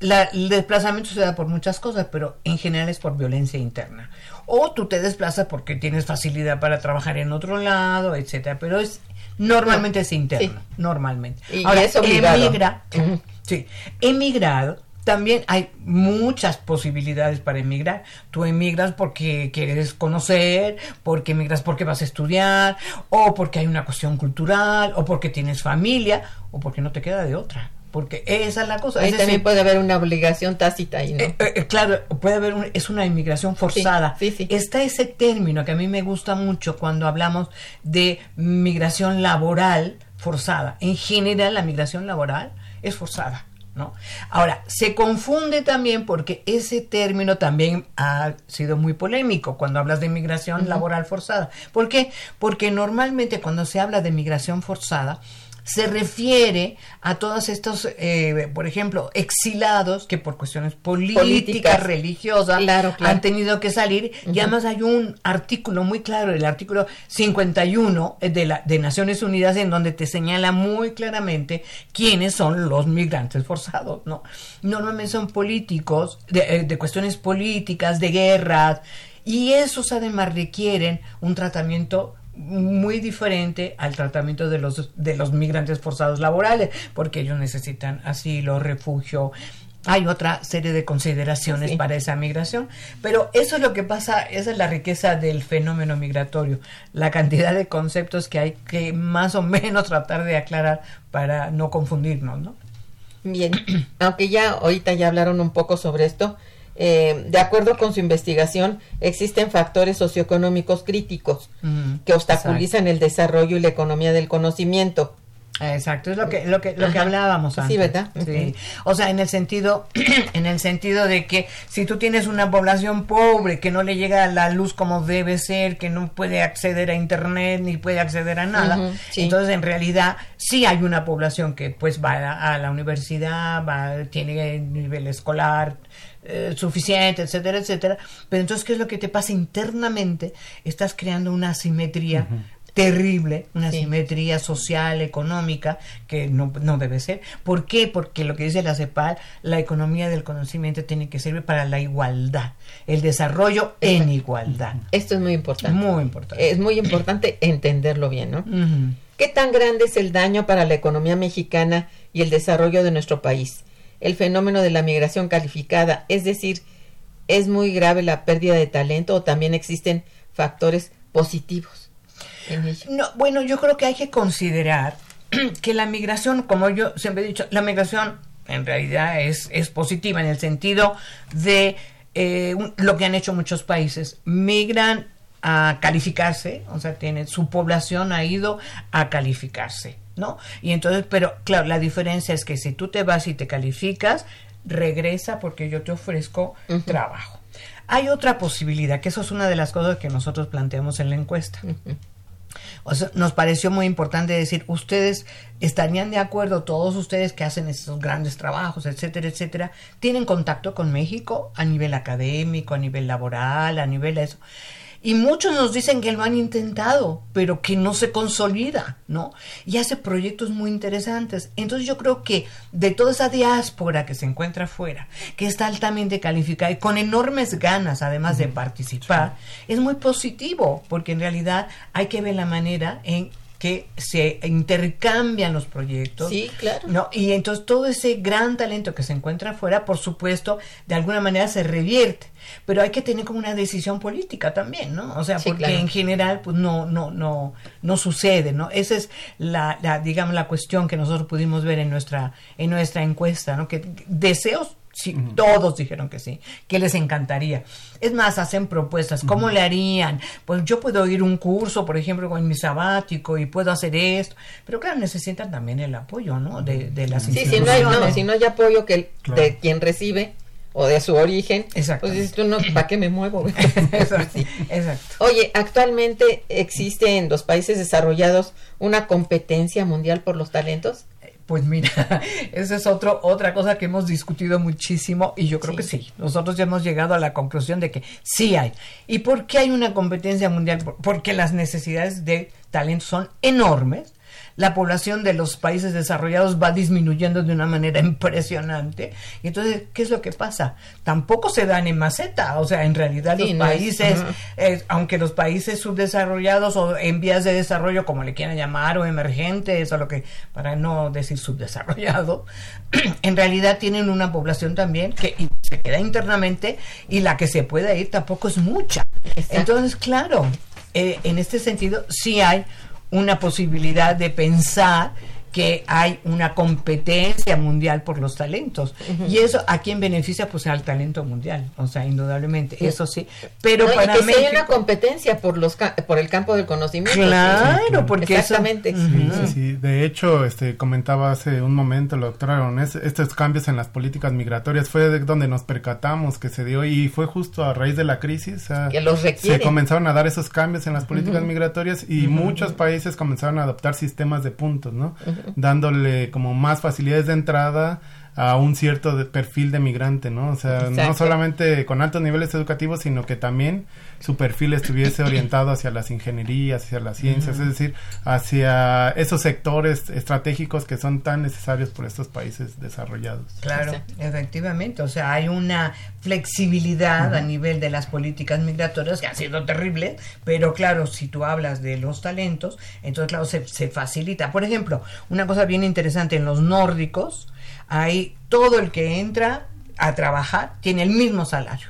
el desplazamiento se da por muchas cosas, pero en general es por violencia interna. O tú te desplazas porque tienes facilidad para trabajar en otro lado, etcétera, pero es normalmente es interno, normalmente. Y Ahora, es emigra, (laughs) sí, emigrado también hay muchas posibilidades para emigrar. Tú emigras porque quieres conocer, porque emigras porque vas a estudiar, o porque hay una cuestión cultural, o porque tienes familia, o porque no te queda de otra. Porque esa es la cosa. Ahí también puede haber una obligación tácita ahí, ¿no? Eh, eh, claro, puede haber, es una inmigración forzada. Está ese término que a mí me gusta mucho cuando hablamos de migración laboral forzada. En general, la migración laboral es forzada ¿no? Ahora, se confunde también porque ese término también ha sido muy polémico cuando hablas de migración laboral forzada. ¿Por qué? Porque normalmente cuando se habla de migración forzada, se refiere a todos estos, eh, por ejemplo, exilados que por cuestiones políticas, religiosas han tenido que salir. Y además hay un artículo muy claro, el artículo 51 de, la, de Naciones Unidas, en donde te señala muy claramente quiénes son los migrantes forzados. ¿no? Normalmente son políticos, de, eh, de cuestiones políticas, de guerras, y esos además requieren un tratamiento muy diferente al tratamiento de los, de los migrantes forzados laborales, porque ellos necesitan asilo, refugio, hay otra serie de consideraciones para esa migración, pero eso es lo que pasa, esa es la riqueza del fenómeno migratorio, la cantidad de conceptos que hay que más o menos tratar de aclarar para no confundirnos, ¿no? Bien, aunque ya ahorita ya hablaron un poco sobre esto, eh, de acuerdo con su investigación, existen factores socioeconómicos críticos que obstaculizan el desarrollo y la economía del conocimiento. Exacto, es lo que lo que lo que hablábamos antes. Sí, ¿verdad? Sí. O sea, en el sentido (clears throat) en el sentido de que si tú tienes una población pobre que no le llega la luz como debe ser, que no puede acceder a internet ni puede acceder a nada, entonces en realidad sí hay una población que pues va a, la universidad, va tiene nivel escolar, eh, suficiente, etcétera, etcétera. Pero entonces, ¿qué es lo que te pasa internamente? Estás creando una asimetría terrible, una simetría social, económica, que no, no, debe ser. ¿Por qué? Porque lo que dice la CEPAL, la economía del conocimiento tiene que servir para la igualdad, el desarrollo en igualdad. Esto es muy importante. Muy importante. Es muy importante entenderlo bien, ¿no? ¿Qué tan grande es el daño para la economía mexicana y el desarrollo de nuestro país? El fenómeno de la migración calificada, es decir, ¿es muy grave la pérdida de talento o también existen factores positivos? No, bueno, yo creo que hay que considerar (clears throat) que la migración, como yo siempre he dicho, la migración en realidad es, es positiva en el sentido de eh, lo que han hecho muchos países. Migran a calificarse, o sea, tiene, su población ha ido a calificarse, ¿no? Y entonces, pero claro, la diferencia es que si tú te vas y te calificas, regresa porque yo te ofrezco trabajo. Hay otra posibilidad, que eso es una de las cosas que nosotros planteamos en la encuesta. O sea, nos pareció muy importante decir, ustedes estarían de acuerdo, todos ustedes que hacen estos grandes trabajos, etcétera, etcétera, tienen contacto con México a nivel académico, a nivel laboral, a nivel eso. Y muchos nos dicen que lo han intentado, pero que no se consolida, ¿no? Y hace proyectos muy interesantes. Entonces yo creo que de toda esa diáspora que se encuentra afuera, que está altamente calificada y con enormes ganas además de participar, es muy positivo, porque en realidad hay que ver la manera en que se intercambian los proyectos. Sí, claro. ¿no? Y entonces todo ese gran talento que se encuentra afuera, por supuesto, de alguna manera se revierte. Pero hay que tener como una decisión política también, ¿no? O sea, porque en general pues no, no, no, no sucede, ¿no? Esa es la, la, digamos, la cuestión que nosotros pudimos ver en nuestra, en nuestra encuesta, ¿no? Que deseos Sí, todos dijeron que sí, que les encantaría. Es más, hacen propuestas. ¿Cómo le harían? Pues yo puedo ir un curso, por ejemplo, con mi sabático y puedo hacer esto. Pero claro, necesitan también el apoyo, ¿no? De, de las sí, si no, hay, no, si no hay apoyo que de quien recibe o de su origen, pues dices tú, no, ¿para qué me muevo? (laughs) (laughs) Exacto. Oye, actualmente existe en los países desarrollados una competencia mundial por los talentos. Pues mira, (laughs) esa es otro, otra cosa que hemos discutido muchísimo y yo creo que sí. Nosotros ya hemos llegado a la conclusión de que sí hay. ¿Y por qué hay una competencia mundial? Porque las necesidades de talento son enormes la población de los países desarrollados va disminuyendo de una manera (laughs) impresionante. Y entonces, ¿qué es lo que pasa? Tampoco se dan en maceta. O sea, en realidad los países, eh, aunque los países subdesarrollados o en vías de desarrollo, como le quieran llamar, o emergentes, o lo que, para no decir subdesarrollado, (clears throat) en realidad tienen una población también que se queda internamente y la que se puede ir tampoco es mucha. Entonces, claro, eh, en este sentido sí hay una posibilidad de pensar que hay una competencia mundial por los talentos. Y eso a quién beneficia, pues al talento mundial, o sea, indudablemente, eso sí. Pero para que hay una competencia por los por el campo del conocimiento. Claro, porque exactamente. sí, de hecho, este comentaba hace un momento la doctora Aronés, estos cambios en las políticas migratorias fue donde nos percatamos que se dio y fue justo a raíz de la crisis, que los se comenzaron a dar esos cambios en las políticas migratorias y muchos países comenzaron a adoptar sistemas de puntos, ¿no? Dándole como más facilidades de entrada a un cierto perfil de migrante, ¿no? O sea, no solamente con altos niveles educativos, sino que también su perfil estuviese orientado hacia las ingenierías, hacia las ciencias, es decir, hacia esos sectores estratégicos que son tan necesarios por estos países desarrollados. Claro, efectivamente, o sea, hay una flexibilidad a nivel de las políticas migratorias que han sido terribles, pero claro, si tú hablas de los talentos, entonces claro, se, se facilita. Por ejemplo, una cosa bien interesante en los nórdicos, hay todo el que entra a trabajar tiene el mismo salario.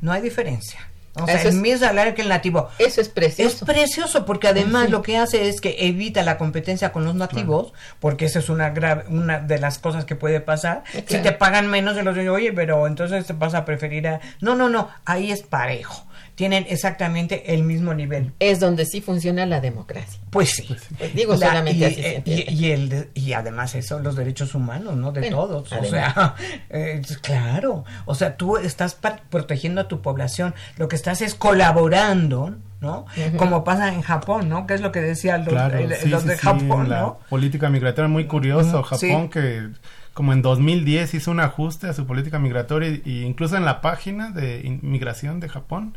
No hay diferencia. O sea, el mismo salario que el nativo. Eso es precioso. Es precioso porque además lo que hace es que evita la competencia con los nativos, porque esa es una grave, una de las cosas que puede pasar. Si te pagan menos, de los oye, pero entonces te vas a preferir a... No, no, no, ahí es parejo tienen exactamente el mismo nivel. Es donde sí funciona la democracia. Pues sí. Pues digo, solamente y, así se y, el, y además eso, los derechos humanos, ¿no? De todos. O sea, (laughs) eh, claro. O sea, tú estás protegiendo a tu población. Lo que estás es colaborando ¿no? Como pasa en Japón, ¿no? Que es lo que decían los, de Japón, La política migratoria muy curioso. Japón que como en 2010 hizo un ajuste a su política migratoria e incluso en la página de inmigración de Japón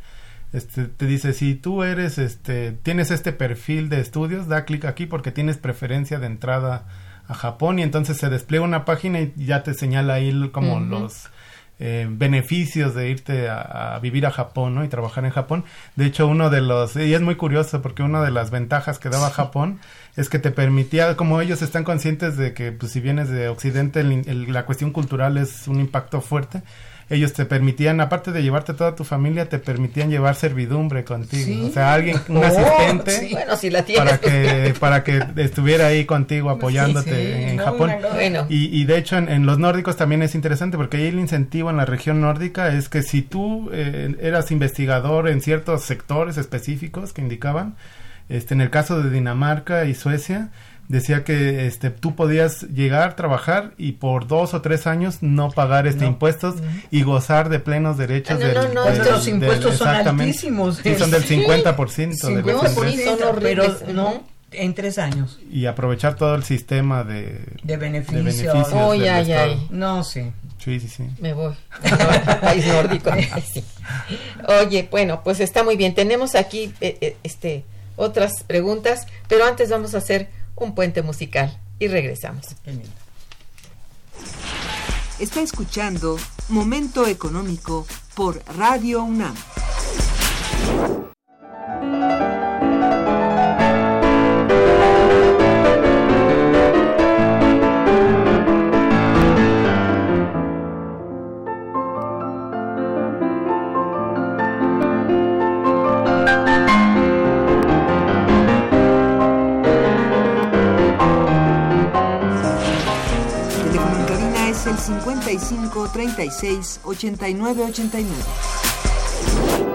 este, te dice si tú eres este tienes este perfil de estudios da clic aquí porque tienes preferencia de entrada a Japón y entonces se despliega una página y ya te señala ahí como los eh, beneficios de irte a, vivir a Japón ¿no? y trabajar en Japón. De hecho, uno de los, y es muy curioso porque una de las ventajas que daba Japón es que te permitía, como ellos están conscientes de que pues, si vienes de Occidente, la cuestión cultural es un impacto fuerte, ellos te permitían, aparte de llevarte toda tu familia, te permitían llevar servidumbre contigo. O sea, alguien, un oh, asistente, bueno, si la para que para que estuviera ahí contigo (laughs) apoyándote en Japón. Y, y, de hecho en, los nórdicos también es interesante porque ahí el incentivo en la región nórdica es que si tú eh, eras investigador en ciertos sectores específicos que indicaban, este, en el caso de Dinamarca y Suecia, decía que este tú podías llegar trabajar y por dos o tres años no pagar este impuestos y gozar de plenos derechos no, no, no, los impuestos son altísimos sí, son del 50% sí, de pero no en tres años y aprovechar todo el sistema de de beneficios, oh, ya, ya. no sí Sí, sí, sí. Me voy. (laughs) País nórdico. Oye, bueno, pues está muy bien. Tenemos aquí eh, eh, este otras preguntas, pero antes vamos a hacer un puente musical y regresamos. Está escuchando Momento Económico por Radio UNAM. 55 36 89 89.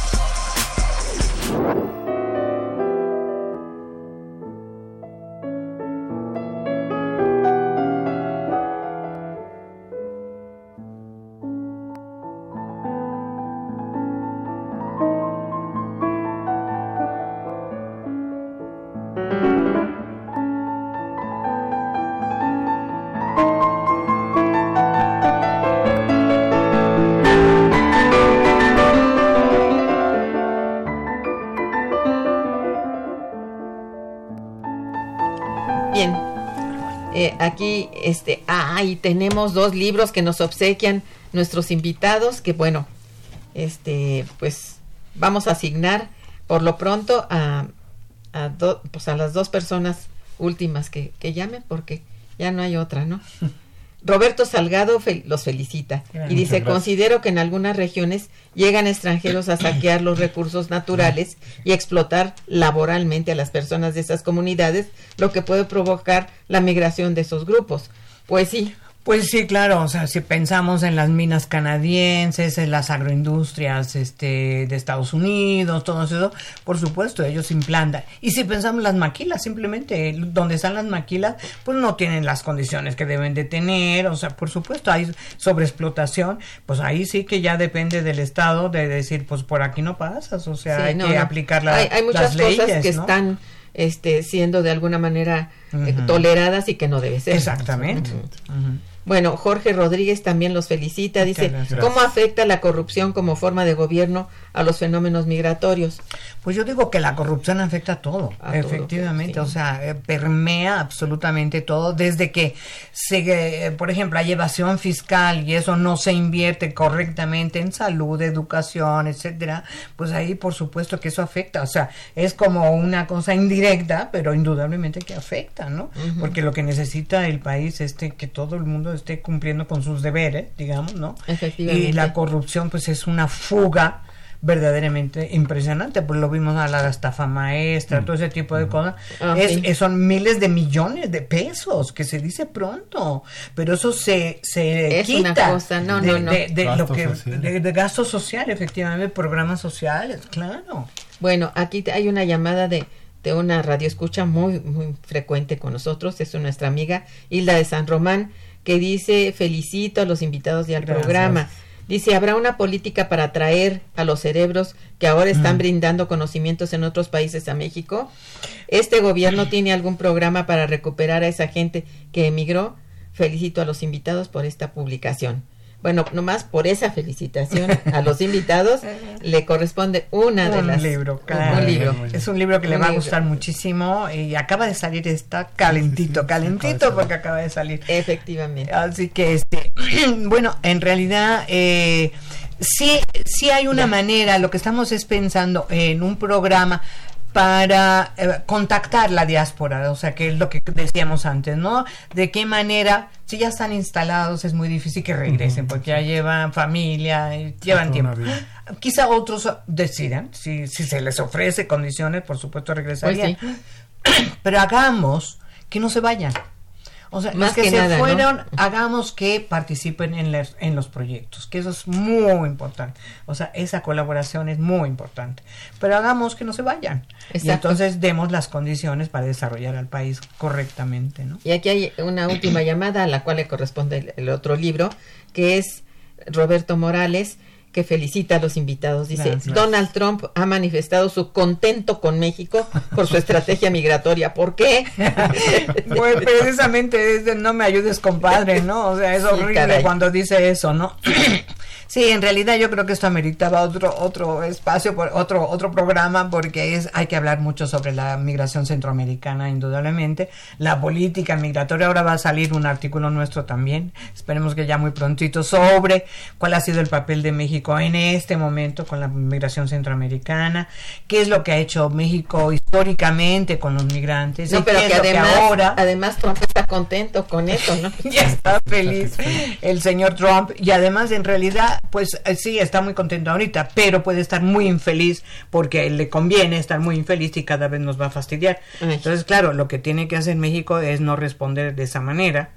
Ah, y tenemos dos libros que nos obsequian nuestros invitados, que bueno, este, pues vamos a asignar por lo pronto a, a, pues a las dos personas últimas que, que llamen, porque ya no hay otra, ¿no? (laughs) Roberto Salgado los felicita y dice, considero que en algunas regiones llegan extranjeros a saquear los recursos naturales y explotar laboralmente a las personas de esas comunidades, lo que puede provocar la migración de esos grupos. Pues sí, pues sí, claro, o sea, si pensamos en las minas canadienses, en las agroindustrias este, de Estados Unidos, todo eso, por supuesto, ellos implantan. Y si pensamos en las maquilas, simplemente donde están las maquilas, pues no tienen las condiciones que deben de tener, o sea, por supuesto, hay sobreexplotación, pues ahí sí que ya depende del Estado de decir, pues por aquí no pasas, o sea, hay que aplicar la, hay, hay muchas cosas que están este, siendo de alguna manera eh, toleradas y que no debe ser. Exactamente. Bueno, Jorge Rodríguez también los felicita. Dice, ¿cómo afecta la corrupción como forma de gobierno a los fenómenos migratorios? Pues yo digo que la corrupción afecta a todo, efectivamente, o sea, eh, permea absolutamente todo, desde que, se, eh, por ejemplo, hay evasión fiscal y eso no se invierte correctamente en salud, educación, etcétera, pues ahí por supuesto que eso afecta, o sea, es como una cosa indirecta, pero indudablemente que afecta, ¿no? Porque lo que necesita el país es que todo el mundo esté cumpliendo con sus deberes, digamos, ¿no? Y la corrupción pues es una fuga verdaderamente impresionante, pues lo vimos a la estafa maestra, mm. todo ese tipo de cosas. Ah, es, son miles de millones de pesos, que se dice pronto, pero eso se, se quita de, lo que, de, gasto social, efectivamente, programas sociales, claro. Bueno, aquí hay una llamada de de una radio escucha muy, muy frecuente con nosotros, es nuestra amiga Hilda de San Román, que dice felicito a los invitados y al programa. Dice, ¿habrá una política para atraer a los cerebros que ahora están mm. brindando conocimientos en otros países a México? ¿Este gobierno tiene algún programa para recuperar a esa gente que emigró? Felicito a los invitados por esta publicación. Bueno, nomás por esa felicitación a los (laughs) invitados le corresponde una de las libro, un libro. Es un libro que le va a gustar muchísimo y acaba de salir está calentito, calentito porque acaba de salir. Efectivamente. Así que este (clears throat) bueno, en realidad eh, sí sí hay una manera, lo que estamos es pensando en un programa para eh, contactar la diáspora, o sea, que es lo que decíamos antes, ¿no? De qué manera, si ya están instalados, es muy difícil que regresen, porque ya llevan familia, llevan tiempo. Quizá otros decidan, si, si se les ofrece condiciones, por supuesto regresarían. Pues Pero hagamos que no se vayan. O sea, Más que, se fueron, hagamos que participen en, en los proyectos, que eso es muy importante. O sea, esa colaboración es muy importante. Pero hagamos que no se vayan. Y entonces demos las condiciones para desarrollar al país correctamente. ¿no? Y aquí hay una última llamada a la cual le corresponde el otro libro, que es Roberto Morales que felicita a los invitados. Dice, Donald Trump ha manifestado su contento con México por su estrategia migratoria. ¿Por qué? (laughs) pues precisamente es de no me ayudes, compadre, ¿no? O sea, es horrible cuando dice eso, ¿no? Sí, en realidad yo creo que esto ameritaba otro otro espacio, otro otro programa porque es hay que hablar mucho sobre la migración centroamericana indudablemente, la política migratoria. Ahora va a salir un artículo nuestro también, esperemos que ya muy prontito sobre cuál ha sido el papel de México en este momento con la migración centroamericana, qué es lo que ha hecho México históricamente con los migrantes. No, pero que además, ahora además Trump está contento con eso, ¿no? (laughs) ya está feliz el señor Trump y además en realidad pues eh, sí, está muy contento ahorita, pero puede estar muy infeliz porque le conviene estar muy infeliz y cada vez nos va a fastidiar. Entonces, claro, lo que tiene que hacer México es no responder de esa manera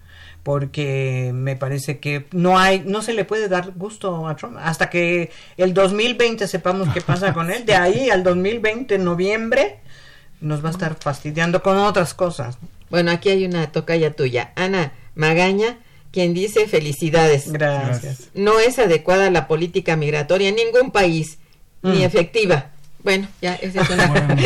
porque me parece que no hay, no se le puede dar gusto a Trump hasta que el 2020 sepamos qué pasa con él. De ahí al 2020, noviembre, nos va a estar fastidiando con otras cosas. Bueno, aquí hay una tocaya tuya, Ana Magaña, quien dice felicidades. Gracias. No es adecuada la política migratoria en ningún país, ni mm. efectiva. Bueno, ya, es (laughs) una...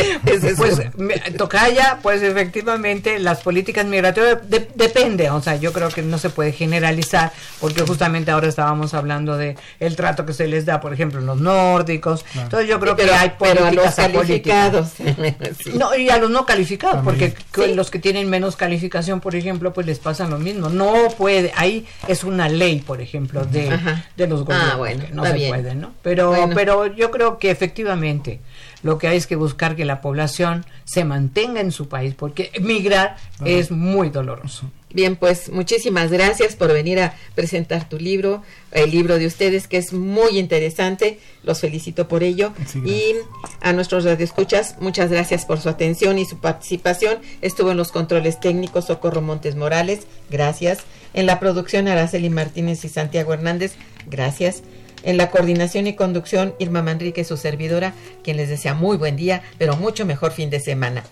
pues, Tocaya, pues efectivamente las políticas migratorias depende, o sea, yo creo que no se puede generalizar, porque justamente ahora estábamos hablando de el trato que se les da, por ejemplo, en los nórdicos. Entonces yo creo que hay políticas pero a los calificados. (laughs) (laughs) No, y a los no calificados, porque los que tienen menos calificación, por ejemplo, pues les pasa lo mismo. No puede, ahí es una ley, por ejemplo, de, de los gobiernos, ah, bueno, no se puede, ¿no? Pero, pero yo creo que efectivamente lo que hay es que buscar que la población se mantenga en su país, porque emigrar es muy doloroso. Bien, pues muchísimas gracias por venir a presentar tu libro, el libro de ustedes, que es muy interesante. Los felicito por ello. y a nuestros radioescuchas, muchas gracias por su atención y su participación. Estuvo en los controles técnicos Socorro Montes Morales, gracias. En la producción Araceli Martínez y Santiago Hernández, gracias. En la coordinación y conducción, Irma Manrique, su servidora, quien les desea muy buen día, pero mucho mejor fin de semana.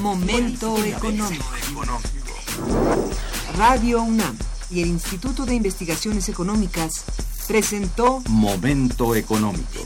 Momento económico. Radio UNAM y el Instituto de Investigaciones Económicas presentó Momento económico.